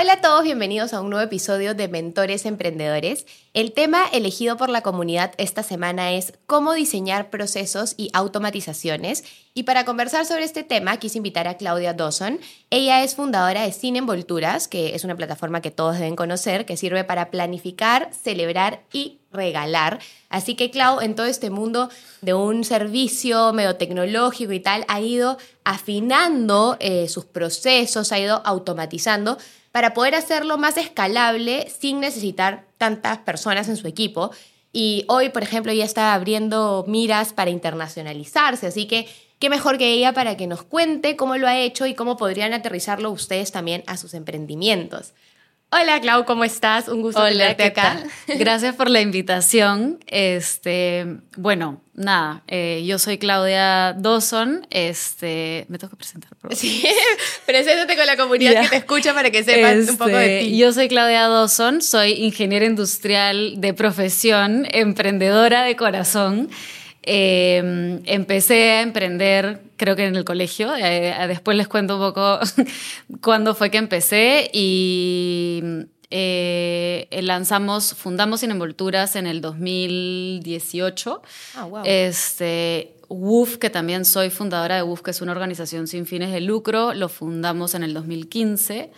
Hola a todos, bienvenidos a un nuevo episodio de Mentores Emprendedores. El tema elegido por la comunidad esta semana es cómo diseñar procesos y automatizaciones. Y para conversar sobre este tema quise invitar a Claudia Dawson. Ella es fundadora de Sin Envolturas, que es una plataforma que todos deben conocer, que sirve para planificar, celebrar y regalar. Así que Clau, en todo este mundo de un servicio medio tecnológico y tal, ha ido afinando eh, sus procesos, ha ido automatizando para poder hacerlo más escalable sin necesitar tantas personas en su equipo. Y hoy, por ejemplo, ya está abriendo miras para internacionalizarse, así que qué mejor que ella para que nos cuente cómo lo ha hecho y cómo podrían aterrizarlo ustedes también a sus emprendimientos. Hola Clau, ¿cómo estás? Un gusto Hola, tenerte acá. Gracias por la invitación. Este, bueno, nada, eh, yo soy Claudia Dawson. Este, me tengo que presentar. Por sí, preséntate con la comunidad que te escucha para que sepan un poco de este, ti. Yo soy Claudia Dawson, soy ingeniera industrial de profesión, emprendedora de corazón. Eh, empecé a emprender, creo que en el colegio. Eh, después les cuento un poco cuándo fue que empecé y eh, lanzamos, fundamos Sin Envolturas en el 2018. Ah, wow. Este, WUF, que también soy fundadora de WUF, que es una organización sin fines de lucro, lo fundamos en el 2015.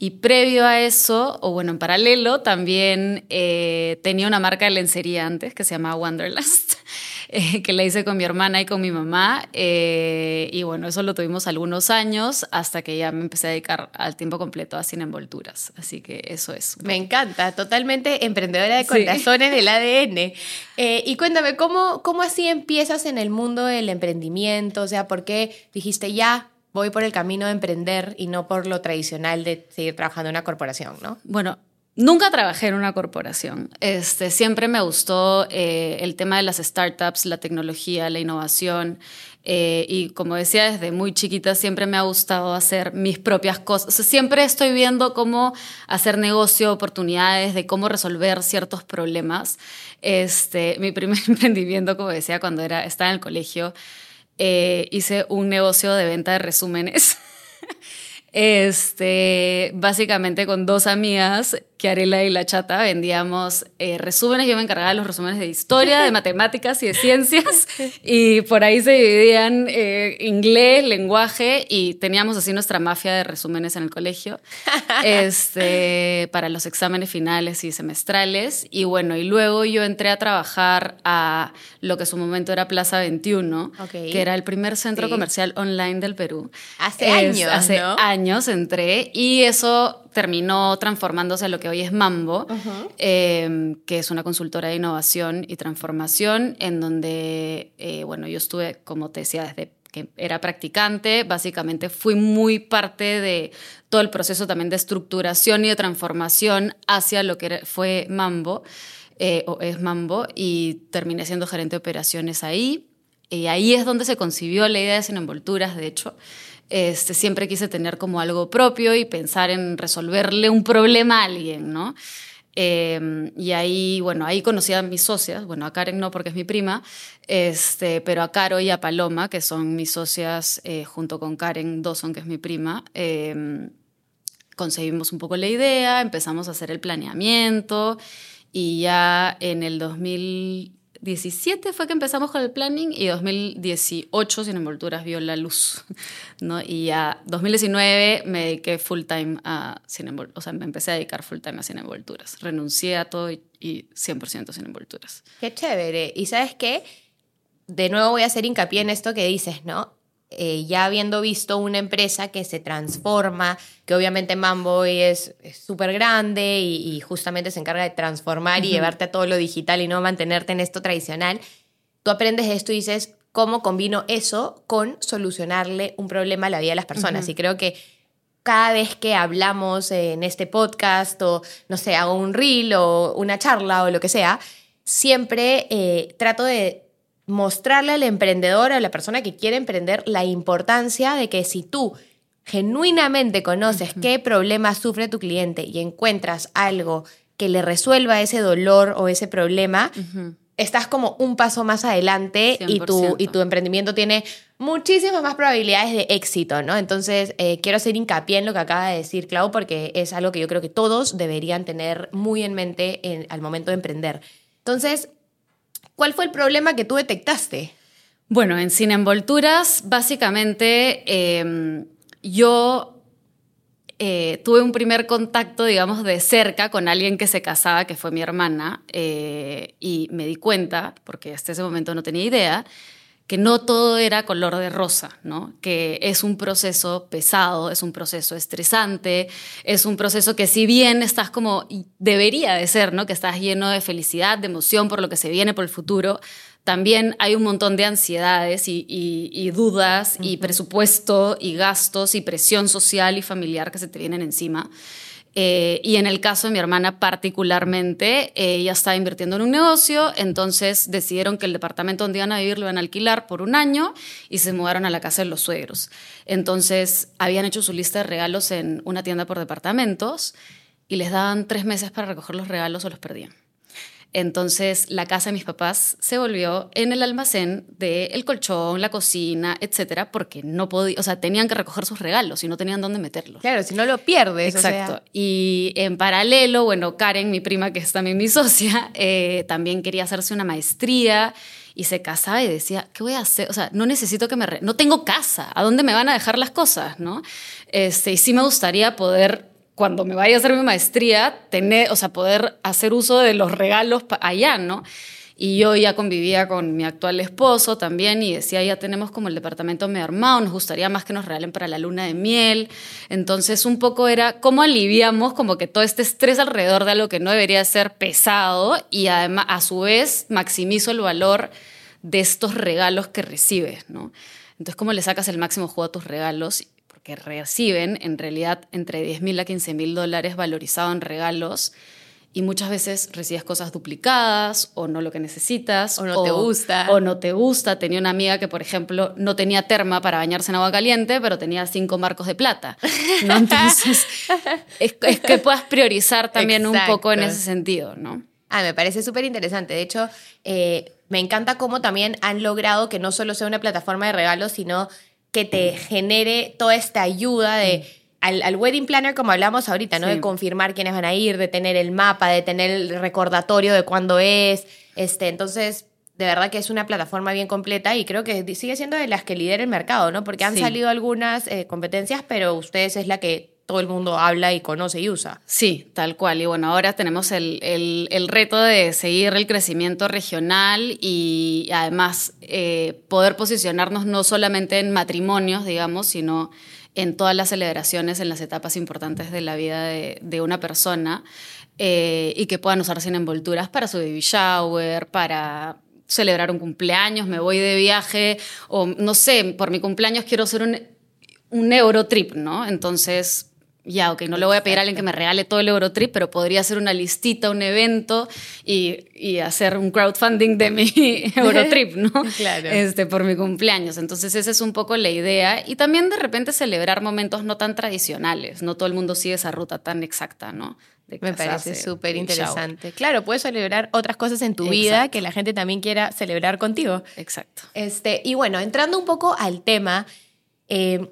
Y previo a eso, o bueno, en paralelo, también eh, tenía una marca de lencería antes que se llamaba Wanderlust, eh, que la hice con mi hermana y con mi mamá. Eh, y bueno, eso lo tuvimos algunos años hasta que ya me empecé a dedicar al tiempo completo a sin envolturas. Así que eso es. Me encanta, totalmente emprendedora de corazones sí. del ADN. y cuéntame, ¿cómo, ¿cómo así empiezas en el mundo del emprendimiento? O sea, ¿por qué dijiste ya? voy por el camino de emprender y no por lo tradicional de seguir trabajando en una corporación, ¿no? Bueno, Nunca trabajé en una corporación. Este, siempre me gustó eh, el tema de las startups, la tecnología, la innovación. Eh, y como decía, desde muy chiquita siempre me ha gustado hacer mis propias cosas. Siempre estoy viendo cómo hacer negocio, oportunidades, de cómo resolver ciertos problemas. Este, mi primer emprendimiento, como decía, cuando era, estaba en el colegio, eh, hice un negocio de venta de resúmenes. Este, básicamente con dos amigas, Kiarela y La Chata, vendíamos eh, resúmenes. Yo me encargaba de los resúmenes de historia, de matemáticas y de ciencias. Y por ahí se dividían eh, inglés, lenguaje y teníamos así nuestra mafia de resúmenes en el colegio este, para los exámenes finales y semestrales. Y bueno, y luego yo entré a trabajar a lo que en su momento era Plaza 21, Okay. que era el primer centro Sí. comercial online del Perú. Hace Es- años, Hace ¿no? años entré y eso terminó transformándose a lo que hoy es Mambo, eh, que es una consultora de innovación y transformación, en donde, eh, bueno, yo estuve, como te decía, desde que era practicante, básicamente fui muy parte de todo el proceso también de estructuración y de transformación hacia lo que fue Mambo, eh, o es Mambo, y terminé siendo gerente de operaciones ahí. Y ahí es donde se concibió la idea de Sin Envolturas, de hecho. Este, siempre quise tener como algo propio y pensar en resolverle un problema a alguien, ¿no? Eh, y ahí, bueno, ahí conocí a mis socias, bueno, a Karen no porque es mi prima, este, pero a Caro y a Paloma, que son mis socias, eh, junto con Karen Dawson, que es mi prima, eh, concebimos un poco la idea, empezamos a hacer el planeamiento y ya en el 2017 fue que empezamos con el planning y 2018 Sin Envolturas vio la luz, ¿no? Y ya 2019 me dediqué full time a Sin Envolturas, o sea, me empecé a dedicar full time a Sin Envolturas. Renuncié a todo y, y 100% Sin Envolturas. Qué chévere. Y sabes qué, de nuevo voy a hacer hincapié en esto que dices, ¿no? Eh, ya habiendo visto una empresa que se transforma, que obviamente Mambo hoy es súper grande y, y justamente se encarga de transformar y llevarte a todo lo digital y no mantenerte en esto tradicional, tú aprendes esto y dices, ¿cómo combino eso con solucionarle un problema a la vida de las personas? Y creo que cada vez que hablamos en este podcast o, no sé, hago un reel o una charla o lo que sea, siempre eh, trato de mostrarle al emprendedor, a la persona que quiere emprender, la importancia de que si tú genuinamente conoces qué problema sufre tu cliente y encuentras algo que le resuelva ese dolor o ese problema, estás como un paso más adelante y tu, y tu emprendimiento tiene muchísimas más probabilidades de éxito, ¿no? Entonces, eh, quiero hacer hincapié en lo que acaba de decir Clau, porque es algo que yo creo que todos deberían tener muy en mente al momento de emprender. Entonces, ¿cuál fue el problema que tú detectaste? Bueno, en Sin Envolturas, básicamente, em, yo eh, tuve un primer contacto, digamos, de cerca con alguien que se casaba, que fue mi hermana, eh, y me di cuenta, porque hasta ese momento no tenía idea, que no todo era color de rosa, ¿no? que es un proceso pesado, es un proceso estresante, es un proceso que si bien estás como debería de ser, ¿no? que estás lleno de felicidad, de emoción por lo que se viene por el futuro, también hay un montón de ansiedades y, dudas y presupuesto y gastos y presión social y familiar que se te vienen encima. Eh, y en el caso de mi hermana particularmente, ella estaba invirtiendo en un negocio, entonces decidieron que el departamento donde iban a vivir lo iban a alquilar por un año y se mudaron a la casa de los suegros. Entonces habían hecho su lista de regalos en una tienda por departamentos y les daban tres meses para recoger los regalos o los perdían. Entonces la casa de mis papás se volvió en el almacén del colchón, la cocina, etcétera, porque no podía, o sea, tenían que recoger sus regalos y no tenían dónde meterlos. Claro, si no lo pierdes. Exacto. Y en paralelo, bueno, Karen, mi prima, que es también mi socia, eh, también quería hacerse una maestría y se casaba y decía, ¿qué voy a hacer? O sea, no necesito que me... no tengo casa, ¿a dónde me van a dejar las cosas? ¿no? Este, y sí me gustaría poder cuando me vaya a hacer mi maestría, tener, o sea, poder hacer uso de los regalos allá, ¿no? Y yo ya convivía con mi actual esposo también y decía, ya tenemos como el departamento medio armado, nos gustaría más que nos regalen para la luna de miel. Entonces un poco era cómo aliviamos como que todo este estrés alrededor de algo que no debería ser pesado y además a su vez maximizo el valor de estos regalos que recibes, ¿no? Entonces, ¿cómo le sacas el máximo juego a tus regalos? Que reciben en realidad entre 10 mil a 15 mil dólares valorizado en regalos y muchas veces recibes cosas duplicadas o no lo que necesitas. O no te gusta. O no te gusta. Tenía una amiga que, por ejemplo, no tenía terma para bañarse en agua caliente, pero tenía cinco marcos de plata. Entonces, es, que puedas priorizar también un poco en ese sentido, ¿no? Ah, me parece súper interesante. De hecho, eh, me encanta cómo también han logrado que no solo sea una plataforma de regalos, sino que te genere toda esta ayuda de... Al, wedding planner, como hablamos ahorita, ¿no? De confirmar quiénes van a ir, de tener el mapa, de tener el recordatorio de cuándo es. Este, entonces, de verdad que es una plataforma bien completa y creo que sigue siendo de las que lidera el mercado, ¿no? Porque han salido algunas eh, competencias, pero ustedes es la que todo el mundo habla y conoce y usa. Sí, tal cual. Y bueno, ahora tenemos el, el, reto de seguir el crecimiento regional y además eh, poder posicionarnos no solamente en matrimonios, digamos, sino en todas las celebraciones, en las etapas importantes de la vida de, de una persona eh, y que puedan usarse en envolturas para su baby shower, para celebrar un cumpleaños, me voy de viaje o no sé, por mi cumpleaños quiero hacer un, un Eurotrip, ¿no? Entonces ya, ok, no le voy a pedir a alguien que me regale todo el Eurotrip, pero podría hacer una listita, un evento y, y hacer un crowdfunding de mi Eurotrip, ¿no? claro. Este, por mi cumpleaños. Entonces, esa es un poco la idea. Y también de repente celebrar momentos no tan tradicionales. No todo el mundo sigue esa ruta tan exacta, ¿no? Me parece súper interesante. Claro, puedes celebrar otras cosas en tu vida que la gente también quiera celebrar contigo. Exacto. Este, y bueno, entrando un poco al tema, eh,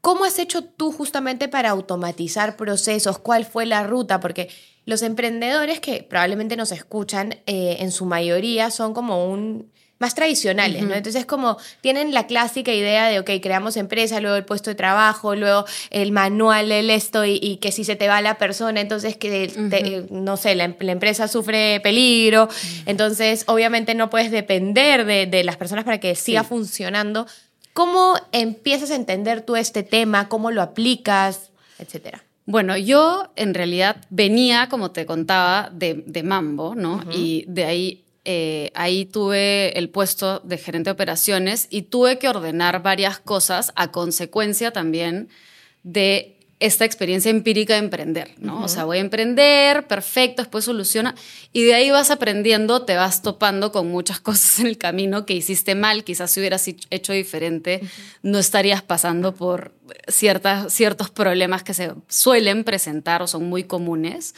¿Cómo has hecho tú justamente para automatizar procesos? ¿Cuál fue la ruta? Porque los emprendedores que probablemente nos escuchan, eh, en su mayoría son como un más tradicionales, ¿no? Entonces como tienen la clásica idea de, ok, creamos empresa, luego el puesto de trabajo, luego el manual del esto y, que si se te va la persona, entonces que, no sé, la, empresa sufre peligro, entonces obviamente no puedes depender de, las personas para que siga funcionando. ¿Cómo empiezas a entender tú este tema? ¿Cómo lo aplicas? Etcétera. Bueno, yo en realidad venía, como te contaba, de, Mambo, ¿no? Y de ahí, eh, ahí tuve el puesto de gerente de operaciones y tuve que ordenar varias cosas a consecuencia también de esta experiencia empírica de emprender, ¿no? O sea, voy a emprender, perfecto, después soluciona, y de ahí vas aprendiendo, te vas topando con muchas cosas en el camino que hiciste mal, quizás si hubieras hecho diferente, no estarías pasando por ciertas, ciertos problemas que se suelen presentar o son muy comunes.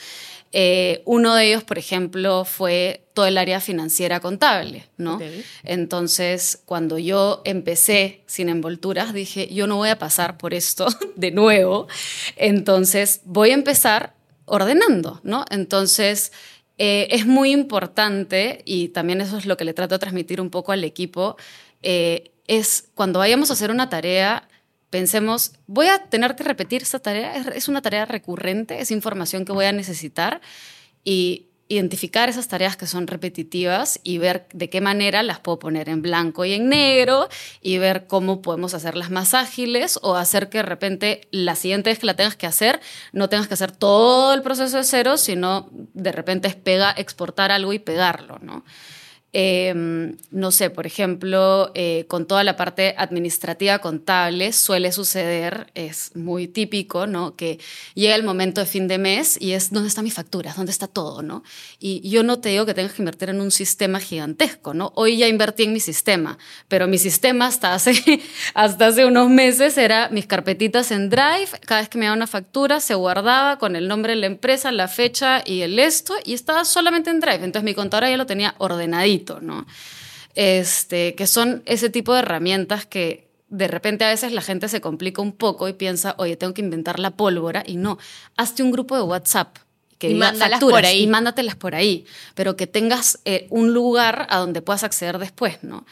Eh, uno de ellos, por ejemplo, fue todo el área financiera contable, ¿no? Entonces, cuando yo empecé sin envolturas, dije, yo no voy a pasar por esto de nuevo, entonces voy a empezar ordenando, ¿no? Entonces, eh, es muy importante, y también eso es lo que le trato de transmitir un poco al equipo, eh, es cuando vayamos a hacer una tarea, pensemos, voy a tener que repetir esta tarea, es una tarea recurrente, es información que voy a necesitar y identificar esas tareas que son repetitivas y ver de qué manera las puedo poner en blanco y en negro y ver cómo podemos hacerlas más ágiles o hacer que de repente la siguiente vez que la tengas que hacer no tengas que hacer todo el proceso de cero, sino de repente es exportar algo y pegarlo, ¿no? Em, no sé, por ejemplo, eh, con toda la parte administrativa contable suele suceder, es muy típico, ¿no? Que llega el momento de fin de mes y es, ¿dónde están mis facturas? ¿Dónde está todo, no? Y yo no te digo que tengas que invertir en un sistema gigantesco, ¿no? Hoy ya invertí en mi sistema, pero mi sistema hasta hace, hasta hace unos meses era mis carpetitas en Drive, cada vez que me daba una factura se guardaba con el nombre de la empresa, la fecha y el esto, y estaba solamente en Drive. Entonces mi contadora ya lo tenía ordenadito. ¿No? Este, que son ese tipo de herramientas que de repente a veces la gente se complica un poco y piensa, oye, tengo que inventar la pólvora, y no, hazte un grupo de WhatsApp que y mándalas por ahí. y mándatelas por ahí, pero que tengas eh, un lugar a donde puedas acceder después, ¿no?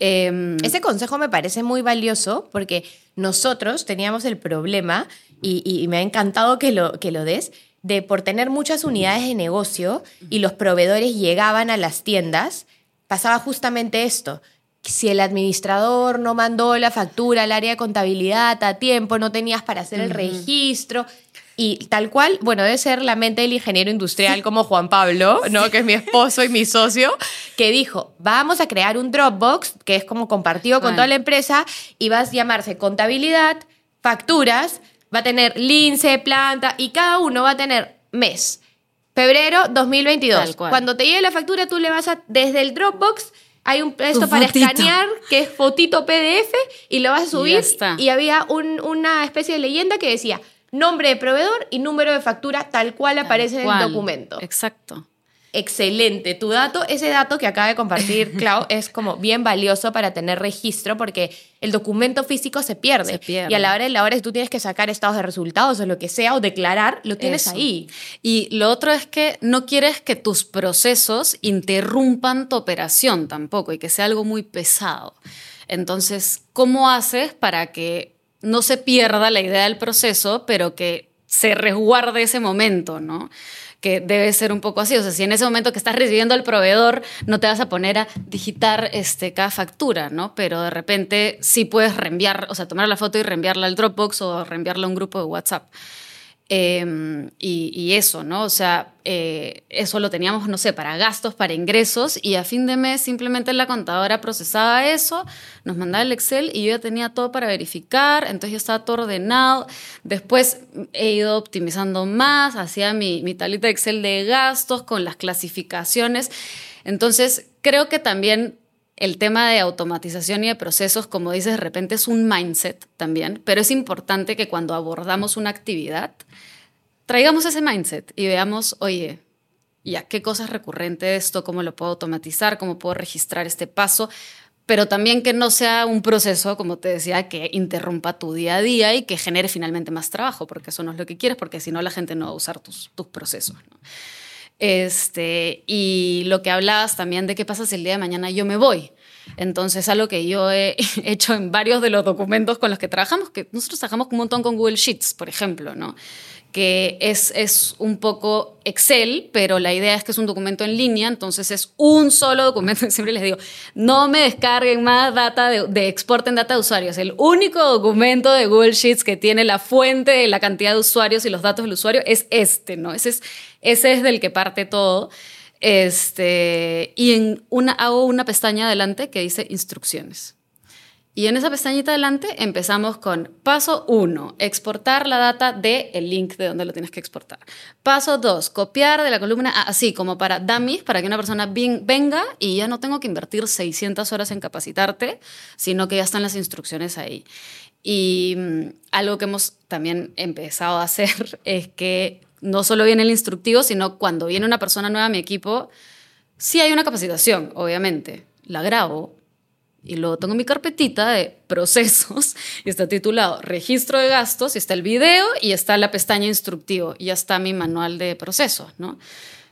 Em, ese consejo me parece muy valioso porque nosotros teníamos el problema, y, y, me ha encantado que lo, que lo des, de por tener muchas unidades de negocio y los proveedores llegaban a las tiendas, pasaba justamente esto. Si el administrador no mandó la factura al área de contabilidad a tiempo, no tenías para hacer el registro. Y tal cual, bueno, debe ser la mente del ingeniero industrial como Juan Pablo, ¿no? que es mi esposo y mi socio, que dijo, vamos a crear un Dropbox, que es como compartido con toda la empresa, y vas a llamarse contabilidad, facturas, va a tener lince, planta y cada uno va a tener mes. Febrero 2022. Cuando te llegue la factura, tú le vas a, desde el Dropbox, hay un esto para escanear, que es fotito PDF, y lo vas a subir. Y, había una especie de leyenda que decía nombre de proveedor y número de factura tal cual aparece en el documento. Exacto. Excelente, tu dato, ese dato que acaba de compartir Clau es como bien valioso para tener registro porque el documento físico se pierde. Y a la hora de la hora si tú tienes que sacar estados de resultados o lo que sea o declarar, lo tienes ahí. Y lo otro es que no quieres que tus procesos interrumpan tu operación tampoco y que sea algo muy pesado. Entonces, ¿cómo haces para que no se pierda la idea del proceso, pero que se resguarde ese momento, ¿no? Que debe ser un poco así. O sea, si en ese momento que estás recibiendo al proveedor no te vas a poner a digitar este, cada factura, ¿no? Pero de repente sí puedes reenviar, o sea, tomar la foto y reenviarla al Dropbox o reenviarla a un grupo de WhatsApp. Em, y, eso, ¿no? O sea, eh, eso lo teníamos, no sé, para gastos, para ingresos, y a fin de mes simplemente la contadora procesaba eso, nos mandaba el Excel y yo ya tenía todo para verificar, entonces ya estaba todo ordenado. Después he ido optimizando más, hacía mi, mi tablita de Excel de gastos con las clasificaciones. Entonces, creo que también el tema de automatización y de procesos, como dices, de repente es un mindset también, pero es importante que cuando abordamos una actividad, traigamos ese mindset y veamos, oye, ya, ¿qué cosa es recurrente esto? ¿Cómo lo puedo automatizar? ¿Cómo puedo registrar este paso? Pero también que no sea un proceso, como te decía, que interrumpa tu día a día y que genere finalmente más trabajo, porque eso no es lo que quieres, porque si no la gente no va a usar tus, tus procesos. Este, y lo que hablabas también de qué pasa si el día de mañana yo me voy. Entonces, algo que yo he hecho en varios de los documentos con los que trabajamos, que nosotros trabajamos un montón con Google Sheets, por ejemplo, ¿no? Que es, es un poco Excel, pero la idea es que es un documento en línea, entonces es un solo documento. Siempre les digo, no me descarguen más data de, de exporten data de usuarios. El único documento de Google Sheets que tiene la fuente de la cantidad de usuarios y los datos del usuario es este, ¿no? Ese es, ese es del que parte todo. Este, y en una, hago una pestaña adelante que dice instrucciones. Y en esa pestañita adelante empezamos con paso 1, exportar la data del el link de donde lo tienes que exportar. Paso 2, copiar de la columna así como para dummies, para que una persona venga y ya no tengo que invertir 600 horas en capacitarte, sino que ya están las instrucciones ahí. Y mm, algo que hemos también empezado a hacer es que no solo viene el instructivo, sino cuando viene una persona nueva a mi equipo, sí hay una capacitación, obviamente. La grabo, y luego tengo mi carpetita de procesos y está titulado registro de gastos y está el video y está la pestaña instructivo y ya está mi manual de procesos, ¿no?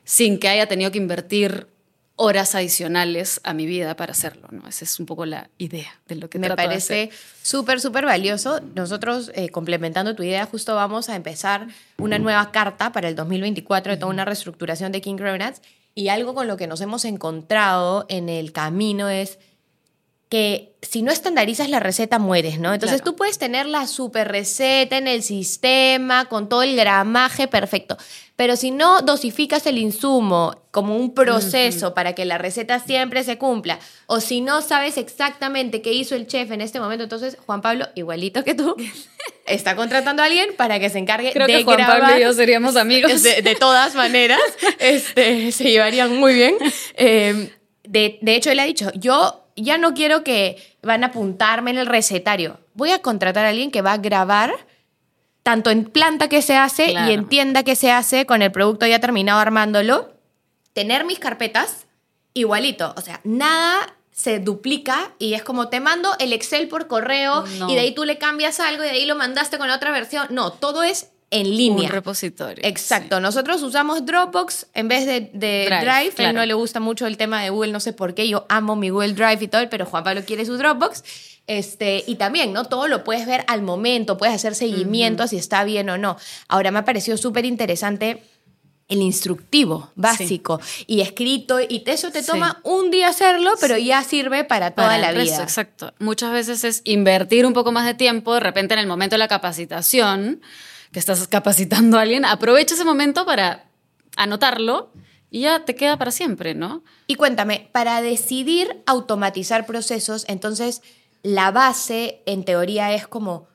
Sin que haya tenido que invertir horas adicionales a mi vida para hacerlo, ¿no? Esa es un poco la idea de lo que Me parece súper, súper valioso. Nosotros, eh, complementando tu idea, justo vamos a empezar una nueva carta para el 2024 de toda una reestructuración de King Cronuts y algo con lo que nos hemos encontrado en el camino es que si no estandarizas la receta mueres, ¿no? Entonces tú puedes tener la super receta en el sistema con todo el gramaje perfecto, pero si no dosificas el insumo como un proceso para que la receta siempre se cumpla, o si no sabes exactamente qué hizo el chef en este momento, entonces Juan Pablo, igualito que tú, está contratando a alguien para que se encargue Creo de que Juan Pablo y yo seríamos amigos. De, todas maneras, este, se llevarían muy bien. Eh, de, de hecho, él ha dicho, yo ya no quiero que van a apuntarme en el recetario. Voy a contratar a alguien que va a grabar tanto en planta que se hace y en tienda que se hace con el producto ya terminado armándolo. Tener mis carpetas igualito. O sea, nada se duplica y es como te mando el Excel por correo y de ahí tú le cambias algo y de ahí lo mandaste con la otra versión. No, todo es en línea. Un repositorio. Exacto. Nosotros usamos Dropbox en vez de, Drive. A él no le gusta mucho el tema de Google, no sé por qué. Yo amo mi Google Drive y todo, pero Juan Pablo quiere su Dropbox. Este, y también, ¿no? Todo lo puedes ver al momento, puedes hacer seguimiento si está bien o no. Ahora me ha parecido súper interesante el instructivo básico y escrito y eso te toma un día hacerlo, pero ya sirve para toda la vida. exacto. Muchas veces es invertir un poco más de tiempo, de repente en el momento de la capacitación, que estás capacitando a alguien, aprovecha ese momento para anotarlo y ya te queda para siempre, ¿no? Y cuéntame, para decidir automatizar procesos, entonces la base en teoría es como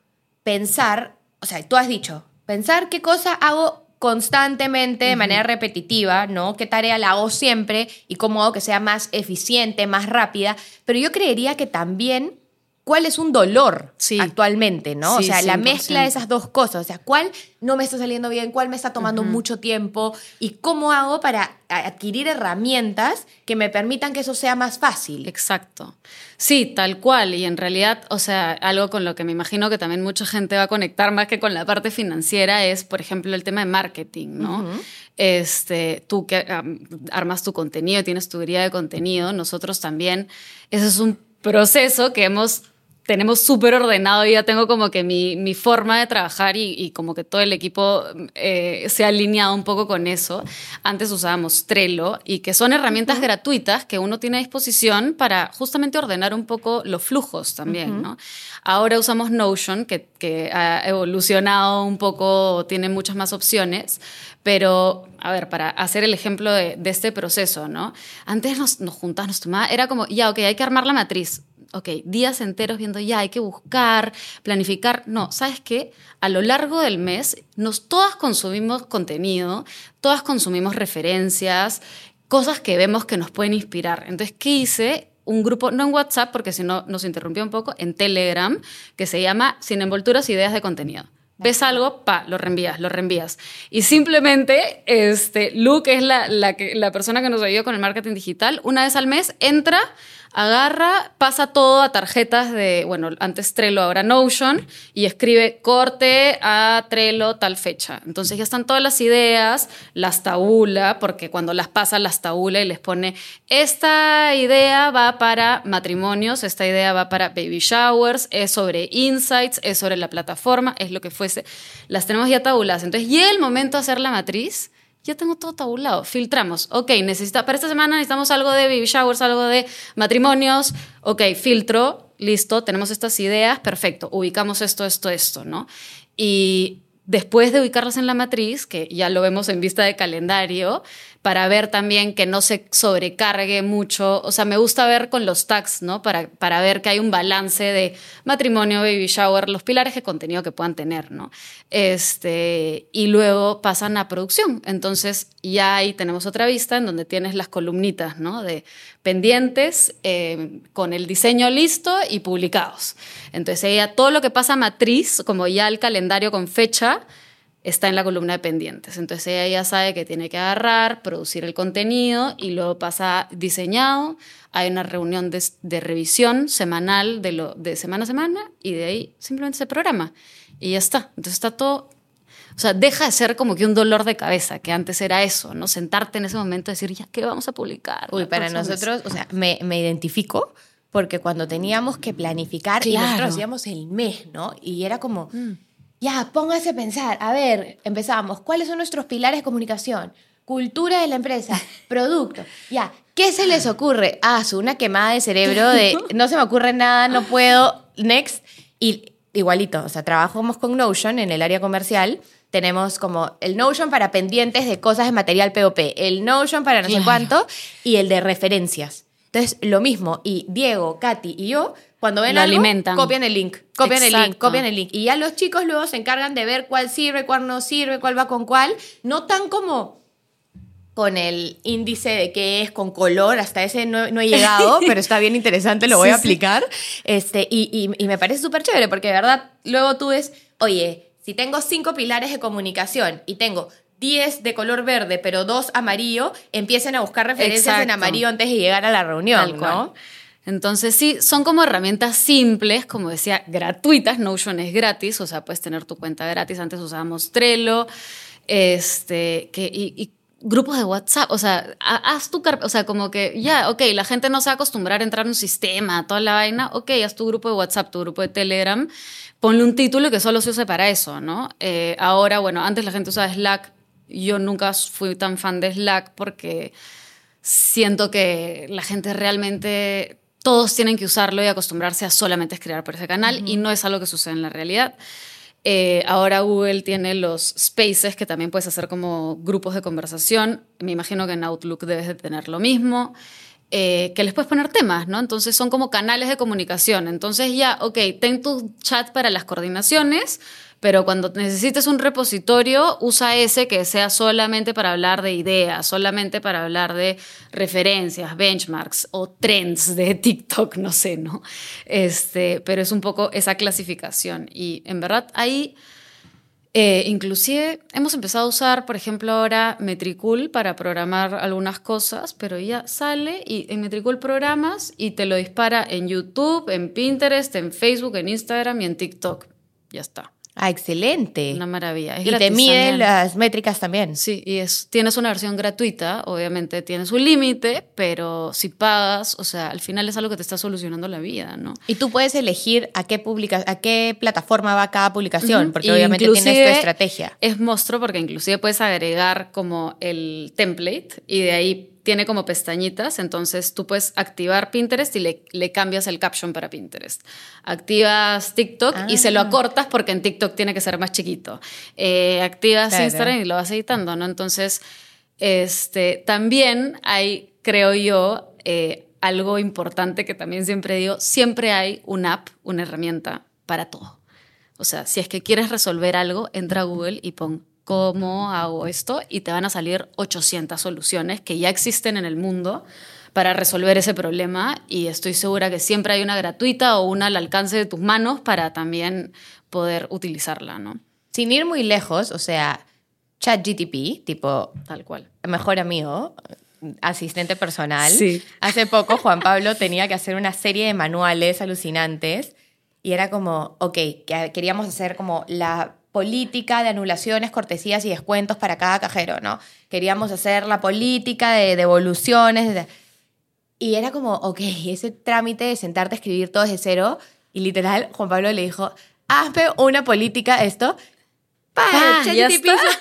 pensar, o sea, tú has dicho, pensar qué cosa hago constantemente, de manera repetitiva, ¿no? ¿Qué tarea la hago siempre y cómo hago que sea más eficiente, más rápida? Pero yo creería que también cuál es un dolor actualmente, ¿no? o sea, la mezcla de esas dos cosas, o sea, cuál no me está saliendo bien, cuál me está tomando mucho tiempo y cómo hago para adquirir herramientas que me permitan que eso sea más fácil. Exacto. Sí, tal cual. Y en realidad, o sea, algo con lo que me imagino que también mucha gente va a conectar más que con la parte financiera es, por ejemplo, el tema de marketing, ¿no? Este, tú que armas tu contenido, tienes tu guía de contenido, nosotros también, eso es un proceso que hemos tenemos súper ordenado y ya tengo como que mi, mi forma de trabajar y, como que todo el equipo eh, se ha alineado un poco con eso. Antes usábamos Trello y que son herramientas gratuitas que uno tiene a disposición para justamente ordenar un poco los flujos también, ¿no? Ahora usamos Notion, que, que, ha evolucionado un poco, tiene muchas más opciones, pero, a ver, para hacer el ejemplo de, de este proceso, ¿no? Antes nos, nos juntábamos, nos tomaba, era como, ya, ok, hay que armar la matriz ok, días enteros viendo ya, hay que buscar, planificar. No, ¿sabes qué? A lo largo del mes, nos todas consumimos contenido, todas consumimos referencias, cosas que vemos que nos pueden inspirar. Entonces, ¿qué hice? Un grupo, no en WhatsApp, porque si no nos interrumpió un poco, en Telegram, que se llama Sin envolturas, ideas de contenido. Ves algo, pa, lo reenvías, lo reenvías. Y simplemente, este, Luke es la, la, la persona que nos ayuda con el marketing digital. Una vez al mes entra agarra, pasa todo a tarjetas de, bueno, antes Trello, ahora Notion, y escribe corte a Trello tal fecha. Entonces ya están todas las ideas, las tabula, porque cuando las pasa las tabula y les pone, esta idea va para matrimonios, esta idea va para baby showers, es sobre insights, es sobre la plataforma, es lo que fuese. Las tenemos ya tabuladas. Entonces llega el momento de hacer la matriz ya tengo todo tabulado. Filtramos. Ok, necesita, para esta semana necesitamos algo de baby showers, algo de matrimonios. Ok, filtro, listo, tenemos estas ideas, perfecto. Ubicamos esto, esto, esto, ¿no? Y después de ubicarlas en la matriz, que ya lo vemos en vista de calendario, para ver también que no se sobrecargue mucho. O sea, me gusta ver con los tags, ¿no? Para, para ver que hay un balance de matrimonio, baby shower, los pilares de contenido que puedan tener, ¿no? Este, y luego pasan a producción. Entonces ya ahí tenemos otra vista en donde tienes las columnitas, ¿no? De pendientes eh, con el diseño listo y publicados. Entonces ella, todo lo que pasa a matriz, como ya el calendario con fecha, está en la columna de pendientes. Entonces ella ya sabe que tiene que agarrar, producir el contenido y luego pasa diseñado. Hay una reunión de, revisión semanal de, lo, de semana a semana y de ahí simplemente se programa y ya está. Entonces está todo... O sea, deja de ser como que un dolor de cabeza, que antes era eso, ¿no? Sentarte en ese momento y decir, ya, ¿qué vamos a publicar? Uy, para nosotros, o sea, me, me identifico porque cuando teníamos que planificar y nosotros hacíamos el mes, ¿no? Y era como... Mm ya, póngase a pensar, a ver, empezamos, ¿cuáles son nuestros pilares de comunicación? Cultura de la empresa, producto, ya, ¿qué se les ocurre? Ah, su una quemada de cerebro de no se me ocurre nada, no puedo, next. Y igualito, o sea, trabajamos con Notion en el área comercial. Tenemos como el Notion para pendientes de cosas de material POP, el Notion para no sé cuánto y el de referencias. Entonces, lo mismo. Y Diego, Katy y yo cuando ven algo, alimentan. copian el link, copian el link, copian el link. Y ya los chicos luego se encargan de ver cuál sirve, cuál no sirve, cuál va con cuál. No tan como con el índice de qué es, con color, hasta ese no, he llegado, pero está bien interesante, lo voy a aplicar. Este, y, y, me parece súper chévere, porque de verdad, luego tú ves, oye, si tengo cinco pilares de comunicación y tengo 10 de color verde, pero dos amarillo, empiecen a buscar referencias en amarillo antes de llegar a la reunión, ¿no? Entonces sí, son como herramientas simples, como decía, gratuitas. Notion es gratis, o sea, puedes tener tu cuenta gratis. Antes usábamos Trello, este, que, y, grupos de WhatsApp, o sea, haz tu o sea, como que ya, ok, la gente no se va a acostumbrar a entrar en un sistema, toda la vaina, ok, haz tu grupo de WhatsApp, tu grupo de Telegram, ponle un título que solo se use para eso, ¿no? Eh, ahora, bueno, antes la gente usaba Slack, yo nunca fui tan fan de Slack porque siento que la gente realmente todos tienen que usarlo y acostumbrarse a solamente escribir por ese canal y no es algo que sucede en la realidad. Eh, ahora Google tiene los spaces que también puedes hacer como grupos de conversación. Me imagino que en Outlook debes de tener lo mismo. Eh, que les puedes poner temas, ¿no? Entonces son como canales de comunicación. Entonces ya, ok, ten tu chat para las coordinaciones, pero cuando necesites un repositorio, usa ese que sea solamente para hablar de ideas, solamente para hablar de referencias, benchmarks o trends de TikTok, no sé, ¿no? Este, pero es un poco esa clasificación. Y en verdad ahí... Eh, inclusive hemos empezado a usar, por ejemplo, ahora Metricool para programar algunas cosas, pero ya sale y en Metricool programas y te lo dispara en YouTube, en Pinterest, en Facebook, en Instagram y en TikTok. Ya está. Ah, excelente. Una maravilla. y te mide las métricas también. Sí, y es, tienes una versión gratuita, obviamente tienes un límite, pero si pagas, o sea, al final es algo que te está solucionando la vida, ¿no? Y tú puedes elegir a qué, publica a qué plataforma va cada publicación, porque obviamente tienes tu estrategia. Es monstruo porque inclusive puedes agregar como el template y de ahí tiene como pestañitas, entonces tú puedes activar Pinterest y le, le cambias el caption para Pinterest. Activas TikTok y se lo ah. acortas porque en TikTok tiene que ser más chiquito. Eh, activas Instagram y lo vas editando, ¿no? Entonces, este, también hay, creo yo, eh, algo importante que también siempre digo, siempre hay una app, una herramienta para todo. O sea, si es que quieres resolver algo, entra a Google y pon cómo hago esto y te van a salir 800 soluciones que ya existen en el mundo para resolver ese problema y estoy segura que siempre hay una gratuita o una al alcance de tus manos para también poder utilizarla, ¿no? Sin ir muy lejos, o sea, ChatGTP, tipo tal cual, mejor amigo, asistente personal. Sí. Hace poco Juan Pablo tenía que hacer una serie de manuales alucinantes y era como, ok, queríamos hacer como la política de anulaciones, cortesías y descuentos para cada cajero, ¿no? Queríamos hacer la política de devoluciones. Y era como, ok, ese trámite de sentarte a escribir todo desde cero. Y literal, Juan Pablo le dijo, hazme una política, esto. ¡Pah! ya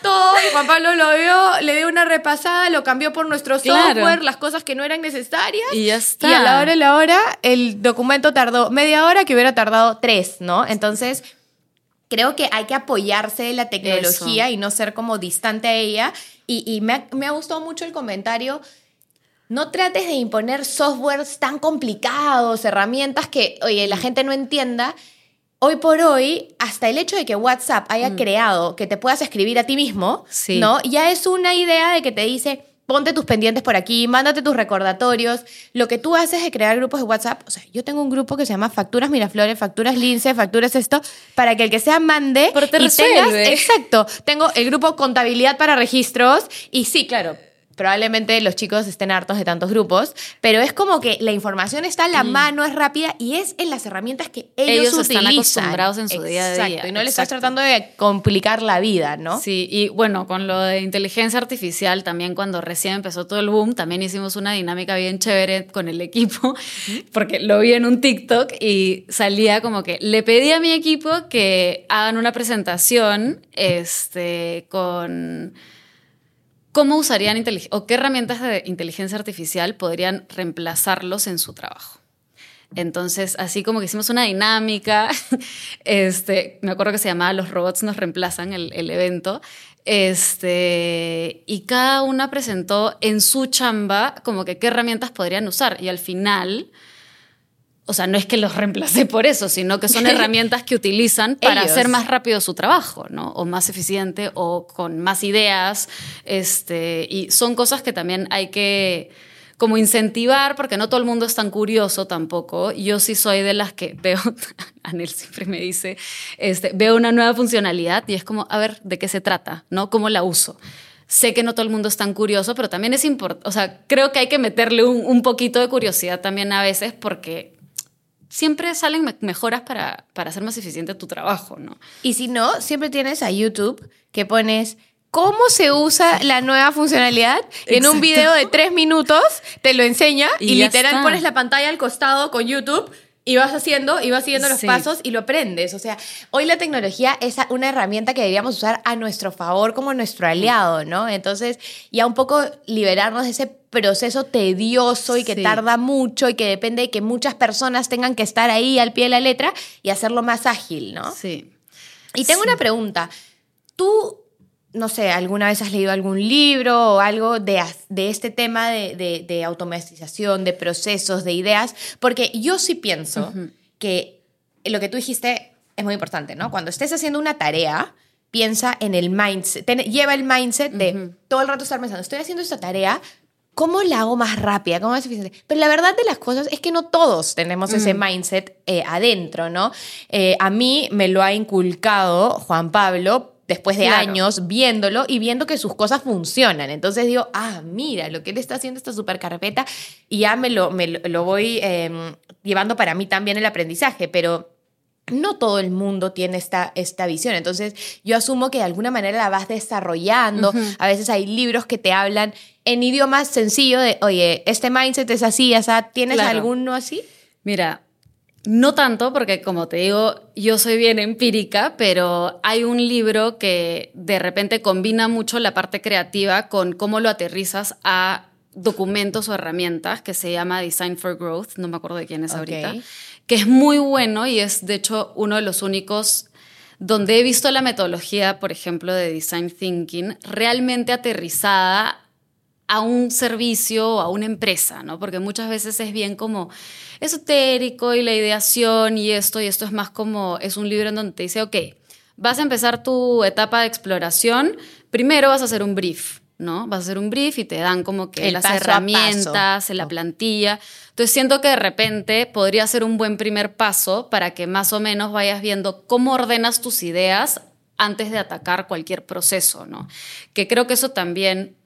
todo. Juan Pablo lo vio, le dio una repasada, lo cambió por nuestro software, las cosas que no eran necesarias. Y ya está. Y a la hora de la hora, el documento tardó media hora que hubiera tardado tres, ¿no? Entonces, creo que hay que apoyarse de la tecnología y no ser como distante a ella. Y, me, ha, me ha gustado mucho el comentario no trates de imponer softwares tan complicados, herramientas que, oye, la gente no entienda. Hoy por hoy, hasta el hecho de que WhatsApp haya mm. creado que te puedas escribir a ti mismo, ¿no? Ya es una idea de que te dice, ponte tus pendientes por aquí, mándate tus recordatorios. Lo que tú haces es crear grupos de WhatsApp. O sea, yo tengo un grupo que se llama Facturas Miraflores, Facturas Lince, Facturas esto, para que el que sea mande Pero te y tengas, exacto, tengo el grupo Contabilidad para Registros y sí, claro, probablemente los chicos estén hartos de tantos grupos, pero es como que la información está a la mano, es rápida y es en las herramientas que ellos, ellos utilizan. están acostumbrados en su día a día. Exacto, y no les estás tratando de complicar la vida, ¿no? Sí, y bueno, con lo de inteligencia artificial, también cuando recién empezó todo el boom, también hicimos una dinámica bien chévere con el equipo, porque lo vi en un TikTok y salía como que le pedí a mi equipo que hagan una presentación este, con ¿Cómo usarían o qué herramientas de inteligencia artificial podrían reemplazarlos en su trabajo? Entonces, así como que hicimos una dinámica, este, me acuerdo que se llamaba Los robots nos reemplazan el, el evento, este, y cada una presentó en su chamba como que qué herramientas podrían usar. Y al final, o sea, no es que los reemplacé por eso, sino que son herramientas que utilizan para hacer más rápido su trabajo, ¿no? O más eficiente o con más ideas. Este, y son cosas que también hay que como incentivar, porque no todo el mundo es tan curioso tampoco. Yo sí soy de las que veo, Anel siempre me dice, este, veo una nueva funcionalidad y es como, a ver, ¿de qué se trata? ¿No? ¿Cómo la uso? Sé que no todo el mundo es tan curioso, pero también es importante, o sea, creo que hay que meterle un, un poquito de curiosidad también a veces porque siempre salen mejoras para, para hacer más eficiente tu trabajo, ¿no? Y si no, siempre tienes a YouTube que pones cómo se usa la nueva funcionalidad. En un video de tres minutos te lo enseña y, literal pones la pantalla al costado con YouTube y vas haciendo y vas siguiendo los pasos y lo aprendes. O sea, hoy la tecnología es una herramienta que deberíamos usar a nuestro favor como nuestro aliado, ¿no? Entonces, ya un poco liberarnos de ese proceso tedioso y que tarda mucho y que depende de que muchas personas tengan que estar ahí al pie de la letra y hacerlo más ágil, ¿no? Sí. Y tengo una pregunta. ¿Tú no sé, alguna vez has leído algún libro o algo de, de este tema de, de, automatización, de procesos, de ideas, porque yo sí pienso que lo que tú dijiste es muy importante, ¿no? Cuando estés haciendo una tarea, piensa en el mindset, lleva el mindset de todo el rato estar pensando, estoy haciendo esta tarea, ¿cómo la hago más rápida? ¿Cómo más eficiente? Pero la verdad de las cosas es que no todos tenemos ese mindset eh, adentro, ¿no? Eh, a mí me lo ha inculcado Juan Pablo después de años viéndolo y viendo que sus cosas funcionan. Entonces digo, ah, mira, lo que él está haciendo esta super carpeta y ya me lo, me lo voy em, llevando para mí también el aprendizaje, pero no todo el mundo tiene esta, esta visión. Entonces, yo asumo que de alguna manera la vas desarrollando. A veces hay libros que te hablan en idioma sencillo de, oye, este mindset es así, o sea, ¿tienes alguno así? Mira, no tanto, porque como te digo, yo soy bien empírica, pero hay un libro que de repente combina mucho la parte creativa con cómo lo aterrizas a documentos o herramientas que se llama Design for Growth, no me acuerdo de quién es ahorita, que es muy bueno y es de hecho uno de los únicos donde he visto la metodología, por ejemplo, de Design Thinking realmente aterrizada a un servicio o a una empresa, ¿no? Porque muchas veces es bien como esotérico y la ideación y esto, y esto es más como, es un libro en donde te dice, ok, vas a empezar tu etapa de exploración, primero vas a hacer un brief, ¿no? Vas a hacer un brief y te dan como que las herramientas, la plantilla. Entonces siento que de repente podría ser un buen primer paso para que más o menos vayas viendo cómo ordenas tus ideas antes de atacar cualquier proceso, ¿no? Que creo que eso también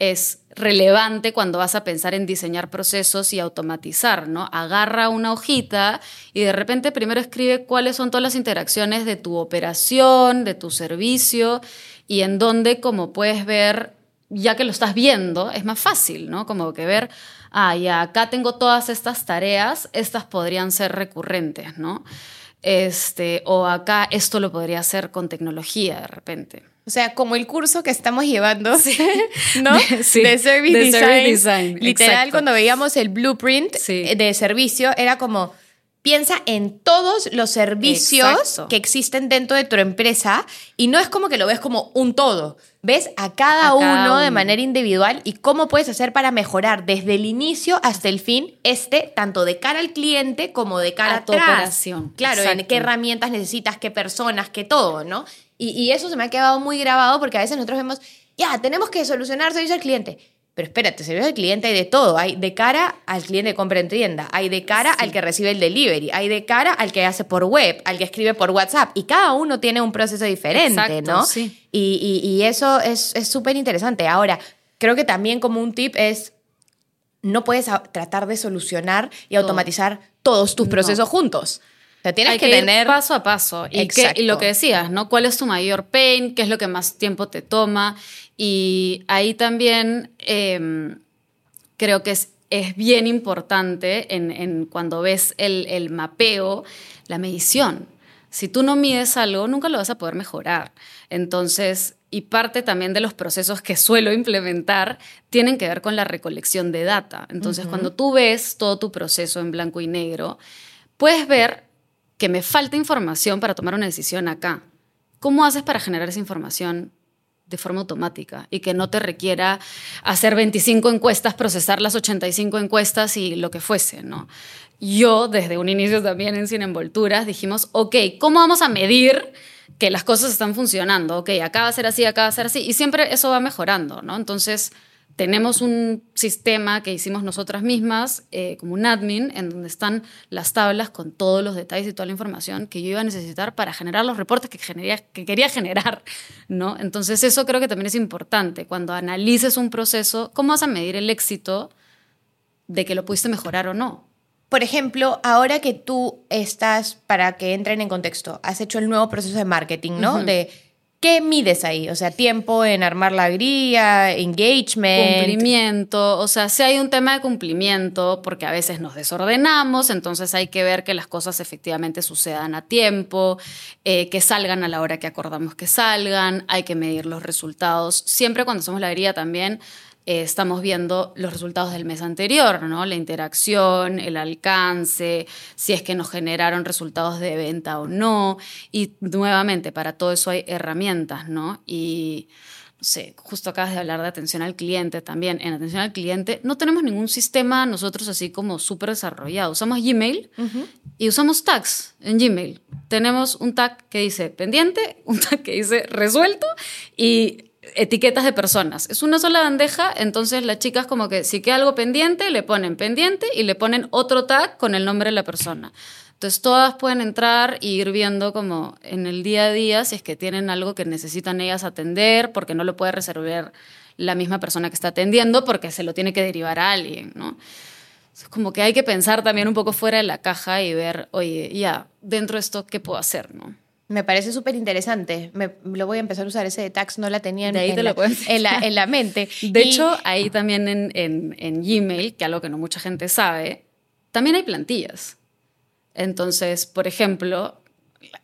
es relevante cuando vas a pensar en diseñar procesos y automatizar, ¿no? Agarra una hojita y de repente primero escribe cuáles son todas las interacciones de tu operación, de tu servicio y en dónde, como puedes ver, ya que lo estás viendo, es más fácil, ¿no? Como que ver, ah, ya acá tengo todas estas tareas, estas podrían ser recurrentes, ¿no? Este, o acá esto lo podría hacer con tecnología de repente. O sea, como el curso que estamos llevando, ¿no? de Service Design. Literal, cuando veíamos el blueprint de servicio, era como, piensa en todos los servicios Exacto. que existen dentro de tu empresa y no es como que lo ves como un todo. Ves a cada, A cada uno, de manera individual y cómo puedes hacer para mejorar desde el inicio hasta el fin este, tanto de cara al cliente como de cara A tu atrás. operación. Claro, en qué herramientas necesitas, qué personas, qué todo, ¿no? Y, y eso se me ha quedado muy grabado porque a veces nosotros vemos, ya, tenemos que solucionar servicio al cliente. Pero espérate, servicio al cliente hay de todo. Hay de cara al cliente que compra en tienda, hay de cara al que recibe el delivery, hay de cara al que hace por web, al que escribe por WhatsApp. Y cada uno tiene un proceso diferente, Exacto, ¿no? sí. Y, y- y eso es es súper interesante. Ahora, creo que también como un tip es, no puedes tratar de solucionar y Todo. automatizar todos tus No. procesos juntos. O sea, tienes Hay que, que, ir tener... paso a paso. Y, que- Exacto. y lo que decías, ¿no? ¿Cuál es tu mayor pain? ¿Qué es lo que más tiempo te toma? Y ahí también eh, creo que es, es bien importante en, en cuando ves el, el mapeo, la medición. Si tú no mides algo, nunca lo vas a poder mejorar. Entonces, y parte también de los procesos que suelo implementar tienen que ver con la recolección de data. Entonces, cuando tú ves todo tu proceso en blanco y negro, puedes ver que me falta información para tomar una decisión acá. ¿Cómo haces para generar esa información de forma automática y que no te requiera hacer 25 encuestas, procesar las 85 encuestas y lo que fuese, ¿no? Yo, desde un inicio también en Sin Envolturas, dijimos, ok, ¿cómo vamos a medir que las cosas están funcionando? Ok, acá va a ser así, acá va a ser así, y siempre eso va mejorando, ¿no? Entonces, tenemos un sistema que hicimos nosotras mismas, eh, como un admin, en donde están las tablas con todos los detalles y toda la información que yo iba a necesitar para generar los reportes que, quería generar, ¿no? Entonces eso creo que también es importante. Cuando analices un proceso, ¿cómo vas a medir el éxito de que lo pudiste mejorar o no? Por ejemplo, ahora que tú estás, para que entren en contexto, has hecho el nuevo proceso de marketing, ¿no? De ¿qué mides ahí? O sea, tiempo en armar la guía, engagement. Cumplimiento, o sea, si hay un tema de cumplimiento, porque a veces nos desordenamos, entonces hay que ver que las cosas efectivamente sucedan a tiempo, eh, que salgan a la hora que acordamos que salgan, hay que medir los resultados. Siempre cuando hacemos la guía también eh, estamos viendo los resultados del mes anterior, ¿no? La interacción, el alcance, si es que nos generaron resultados de venta o no. Y nuevamente, para todo eso hay herramientas, ¿no? Y no sé, justo acabas de hablar de atención al cliente también. En atención al cliente no tenemos ningún sistema nosotros así como súper desarrollado. Usamos Gmail y usamos tags en Gmail. Tenemos un tag que dice pendiente, un tag que dice resuelto y etiquetas de personas. Es una sola bandeja, entonces las chicas como que si queda algo pendiente, le ponen pendiente y le ponen otro tag con el nombre de la persona. Entonces todas pueden entrar y ir viendo como en el día a día si es que tienen algo que necesitan ellas atender porque no lo puede resolver la misma persona que está atendiendo porque se lo tiene que derivar a alguien, ¿no? Es como que hay que pensar también un poco fuera de la caja y ver, oye, ya, dentro de esto, ¿qué puedo hacer, no? Me parece súper interesante. Me, lo voy a empezar a usar. Ese de tax no la tenía en, en te la, en, la, en la mente. De Y- hecho, ahí también en, en, en Gmail, que algo que no mucha gente sabe, también hay plantillas. Entonces, por ejemplo,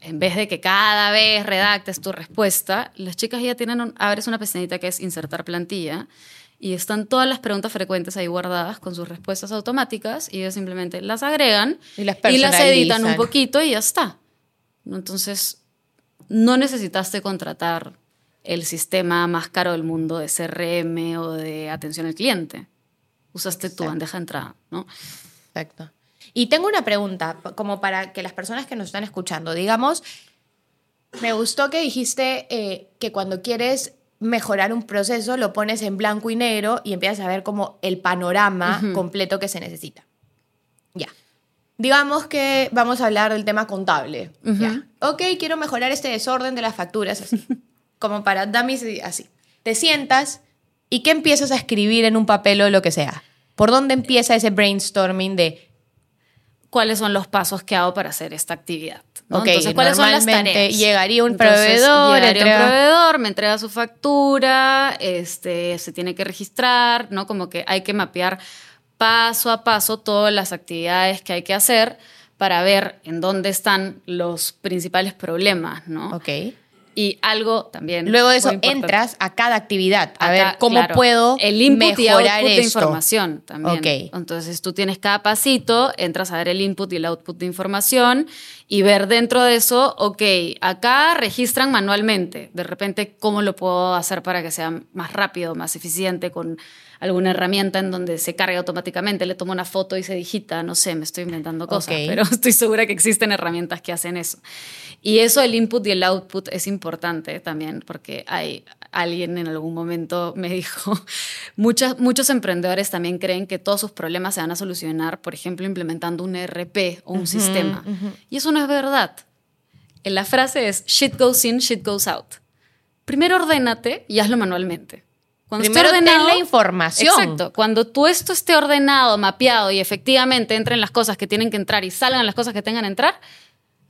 en vez de que cada vez redactes tu respuesta, las chicas ya tienen, un- abres una pestañita que es insertar plantilla y están todas las preguntas frecuentes ahí guardadas con sus respuestas automáticas y ellos simplemente las agregan Y las y las editan un poquito y ya está. ¿No? Entonces, no necesitaste contratar el sistema más caro del mundo de CRM o de atención al cliente. Usaste tu Exacto. bandeja de entrada, ¿no? Exacto. Y tengo una pregunta, como para que las personas que nos están escuchando, digamos, me gustó que dijiste eh, que cuando quieres mejorar un proceso lo pones en blanco y negro y empiezas a ver como el panorama completo que se necesita. Ya. Digamos que vamos a hablar del tema contable. Ujú. Ya. Ok, quiero mejorar este desorden de las facturas, así. como para dummies, así. Te sientas y ¿qué empiezas a escribir en un papel o lo que sea? ¿Por dónde empieza ese brainstorming de ¿Cuáles son los pasos que hago para hacer esta actividad? ¿no? Ok, Entonces, ¿cuáles son las tareas? llegaría un Entonces, proveedor, llegaría entrega- un proveedor, me entrega su factura, este, se tiene que registrar, ¿no? Como que hay que mapear paso a paso todas las actividades que hay que hacer para ver en dónde están los principales problemas, ¿no? Ok. Y algo también. Luego de eso entras a cada actividad, a ver cómo claro, puedo el input y output de información también. Ok. Entonces tú tienes cada pasito, entras a ver el input y el output de información y ver dentro de eso, ok, acá registran manualmente. De repente, ¿cómo lo puedo hacer para que sea más rápido, más eficiente con alguna herramienta en donde se cargue automáticamente, le tomo una foto y se digita, no sé, me estoy inventando cosas, Ok. pero estoy segura que existen herramientas que hacen eso. Y eso, el input y el output, es importante también, porque hay alguien en algún momento me dijo, muchas, muchos emprendedores también creen que todos sus problemas se van a solucionar, por ejemplo, implementando un ERP o un sistema. Y eso no es verdad. La frase es, shit goes in, shit goes out. Primero ordénate y hazlo manualmente. Cuando esté Primero ten ordenado- la información. Exacto. Cuando tú esto esté ordenado, mapeado y efectivamente entren las cosas que tienen que entrar y salgan las cosas que tengan que entrar,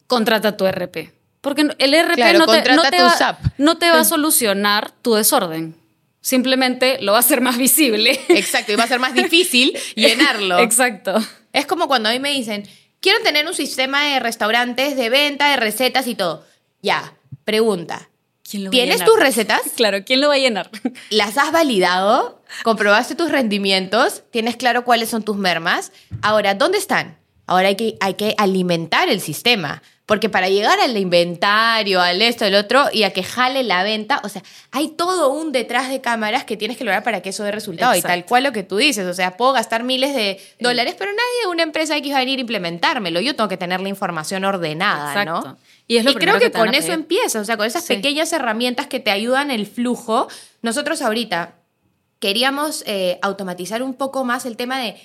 contrata tu RP. Porque el RP Claro, no, te, no, va, SAP. no te va a solucionar tu desorden. Simplemente lo va a hacer más visible. Exacto, y va a ser más difícil llenarlo. Exacto. Es como cuando a mí me dicen, quiero tener un sistema de restaurantes, de venta, de recetas y todo. Ya, pregunta. ¿Quién lo va a ¿Tienes llenar? tus recetas? Claro, ¿quién lo va a llenar? ¿Las has validado? ¿Comprobaste tus rendimientos? ¿Tienes claro cuáles son tus mermas? Ahora, ¿dónde están? Ahora hay que, hay que alimentar el sistema. Porque para llegar al inventario, al esto, al otro, y a que jale la venta, o sea, hay todo un detrás de cámaras que tienes que lograr para que eso dé resultado. Y Exacto. tal cual lo que tú dices. O sea, puedo gastar miles de dólares, pero nadie de una empresa X va a venir a implementármelo. Yo tengo que tener la información ordenada, ¿no? Y es lo creo que, con eso empieza, o sea, con esas Sí. pequeñas herramientas que te ayudan el flujo. Nosotros ahorita queríamos eh, automatizar un poco más el tema de,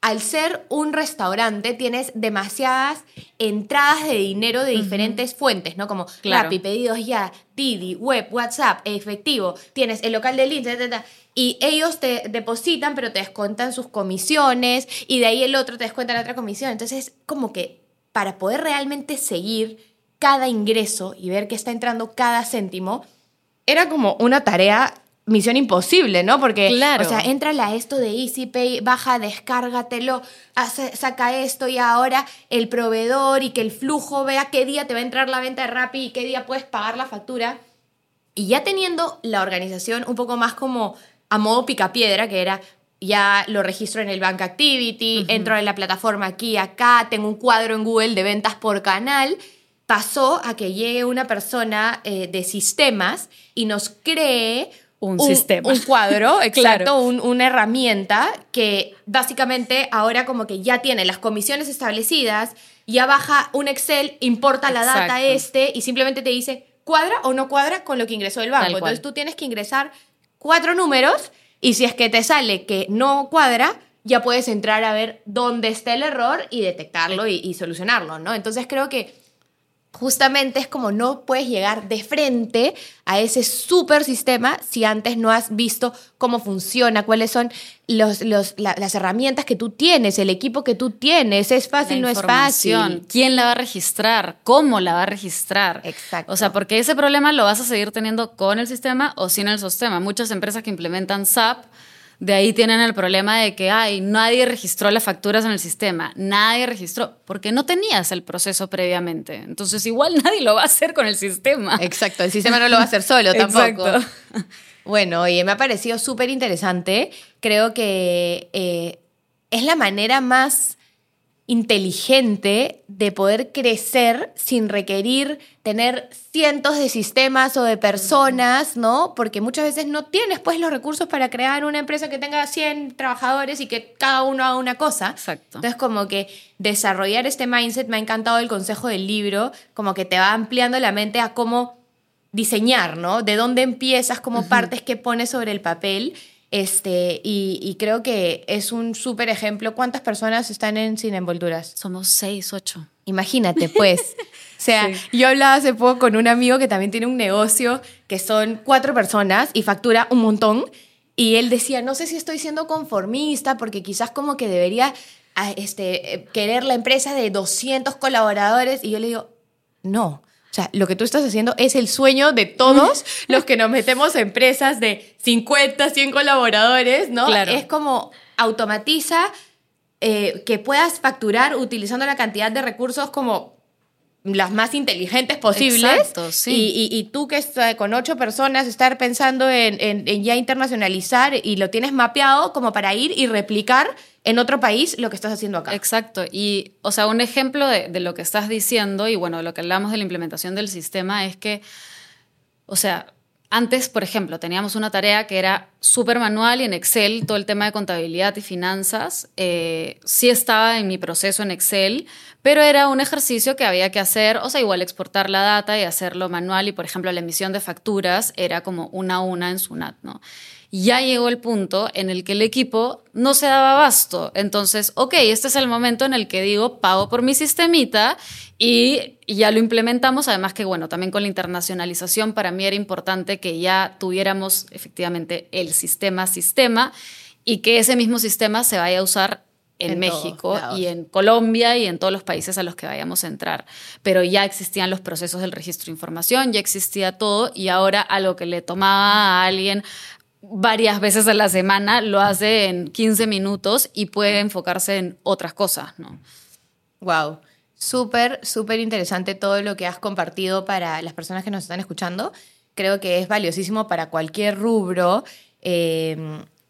al ser un restaurante, tienes demasiadas entradas de dinero de diferentes fuentes, ¿no? Como Claro. Rappi, pedidos ya, Didi, web, WhatsApp, efectivo, tienes el local del Insta, ta, ta, ta, y ellos te depositan, pero te descuentan sus comisiones, y de ahí el otro te descuenta la otra comisión. Entonces, como que para poder realmente seguir cada ingreso y ver que está entrando cada céntimo, era como una tarea misión imposible, ¿no? Porque, Claro. o sea, entra a esto de EasyPay, baja, descárgatelo, hace- saca esto y ahora el proveedor y que el flujo vea qué día te va a entrar la venta de Rappi y qué día puedes pagar la factura. Y ya teniendo la organización un poco más como a modo picapiedra, que era ya lo registro en el Bank Activity, entro en la plataforma aquí, acá, tengo un cuadro en Google de ventas por canal, pasó a que llegue una persona eh, de sistemas y nos cree Un sistema. un cuadro, exacto, Claro. un- una herramienta que básicamente ahora como que ya tiene las comisiones establecidas, ya baja un Excel, importa la data este y simplemente te dice cuadra o no cuadra con lo que ingresó el banco. Entonces tú tienes que ingresar cuatro números y si es que te sale que no cuadra, ya puedes entrar a ver dónde está el error y detectarlo y, y solucionarlo, ¿no? Entonces creo que justamente es como no puedes llegar de frente a ese super sistema si antes no has visto cómo funciona, cuáles son los, los- la- las herramientas que tú tienes, el equipo que tú tienes, es fácil, La no es fácil. ¿Quién la va a registrar? ¿Cómo la va a registrar? Exacto. O sea, porque ese problema lo vas a seguir teniendo con el sistema o sin el sistema. Muchas empresas que implementan SAP, de ahí tienen el problema de que, ay, nadie registró las facturas en el sistema, nadie registró, porque no tenías el proceso previamente. Entonces, igual nadie lo va a hacer con el sistema. Exacto, el sistema no lo va a hacer solo tampoco. Exacto. Bueno, oye, me ha parecido súper interesante. Creo que eh, es la manera más inteligente de poder crecer sin requerir tener cientos de sistemas o de personas, ¿no? Porque muchas veces no tienes pues los recursos para crear una empresa que tenga 100 trabajadores y que cada uno haga una cosa. Exacto. Entonces como que desarrollar este mindset, me ha encantado el consejo del libro, como que te va ampliando la mente a cómo diseñar, ¿no? De dónde empiezas, como partes que pones sobre el papel. Este, y, y creo que es un súper ejemplo. ¿Cuántas personas están en Sin Envolturas? Somos seis, ocho. Imagínate, pues. O sea, yo hablaba hace poco con un amigo que también tiene un negocio que son cuatro personas y factura un montón. Y él decía, no sé si estoy siendo conformista porque quizás como que debería ah, este, eh, querer la empresa de 200 colaboradores. Y yo le digo, no. O sea, lo que tú estás haciendo es el sueño de todos los que nos metemos a empresas de 50, 100 colaboradores, ¿no? Claro. Es como automatiza eh, que puedas facturar utilizando la cantidad de recursos como las más inteligentes posibles. Exacto, sí. y, y, y, tú que estás con ocho personas estar pensando en, en, en, ya internacionalizar y lo tienes mapeado como para ir y replicar en otro país lo que estás haciendo acá. Exacto. Y, o sea, un ejemplo de, de lo que estás diciendo y bueno, de lo que hablamos de la implementación del sistema es que, o sea, antes, por ejemplo, teníamos una tarea que era súper manual y en Excel, todo el tema de contabilidad y finanzas. Eh, sí estaba en mi proceso en Excel, pero era un ejercicio que había que hacer, o sea, igual exportar la data y hacerlo manual y, por ejemplo, la emisión de facturas era como una a una en Sunat, ¿no? Ya llegó el punto en el que el equipo no se daba abasto. Entonces, ok, este es el momento en el que digo, pago por mi sistemita y, ya lo implementamos. Además que, bueno, también con la internacionalización para mí era importante que ya tuviéramos efectivamente el sistema sistema y que ese mismo sistema se vaya a usar en, en México y en Colombia y en todos los países a los que vayamos a entrar. Pero ya existían los procesos del registro de información, ya existía todo y ahora algo que le tomaba a alguien varias veces a la semana, lo hace en 15 minutos y puede enfocarse en otras cosas, ¿no? Wow. Súper, súper interesante todo lo que has compartido para las personas que nos están escuchando. Creo que es valiosísimo para cualquier rubro. Eh,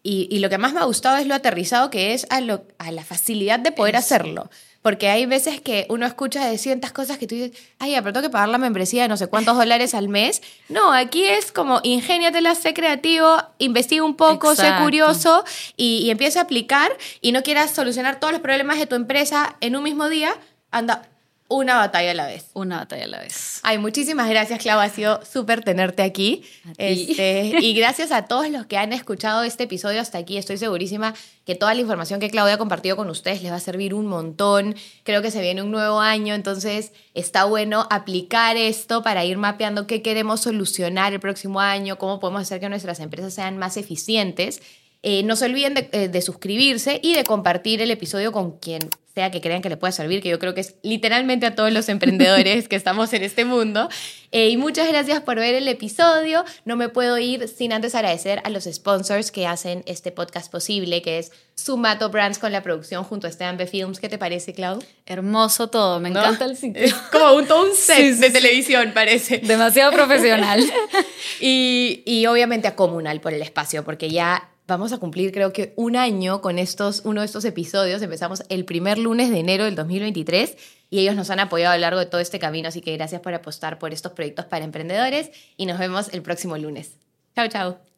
y, y, lo que más me ha gustado es lo aterrizado que es a, lo, a la facilidad de poder hacerlo. Porque hay veces que uno escucha de ciertas cosas que tú dices, ay, pero tengo que pagar la membresía de no sé cuántos dólares al mes. No, aquí es como, ingéniatela, sé creativo, investiga un poco, Exacto. sé curioso y, y empieza a aplicar y no quieras solucionar todos los problemas de tu empresa en un mismo día. Anda, una batalla a la vez. Una batalla a la vez. Ay, muchísimas gracias, Clau. Ha sido súper tenerte aquí. Este, y gracias a todos los que han escuchado este episodio hasta aquí. Estoy segurísima que toda la información que Claudia ha compartido con ustedes les va a servir un montón. Creo que se viene un nuevo año, entonces está bueno aplicar esto para ir mapeando qué queremos solucionar el próximo año, cómo podemos hacer que nuestras empresas sean más eficientes. Eh, no se olviden de, eh, de, suscribirse y de compartir el episodio con quien sea que crean que le pueda servir, que yo creo que es literalmente a todos los emprendedores que estamos en este mundo. Eh, y muchas gracias por ver el episodio. No me puedo ir sin antes agradecer a los sponsors que hacen este podcast posible, que es Sumato Brands con la producción junto a Esteban B Films. ¿Qué te parece, Clau? Hermoso todo, me ¿No? encanta el sitio. Es como un, todo un set sí, sí, de televisión, parece. Demasiado profesional. y, y obviamente a Comunal por el espacio, porque ya vamos a cumplir creo que un año con estos, uno de estos episodios. Empezamos el primer lunes de enero del 2023 y ellos nos han apoyado a lo largo de todo este camino, así que gracias por apostar por estos proyectos para emprendedores y nos vemos el próximo lunes. Chao, chao.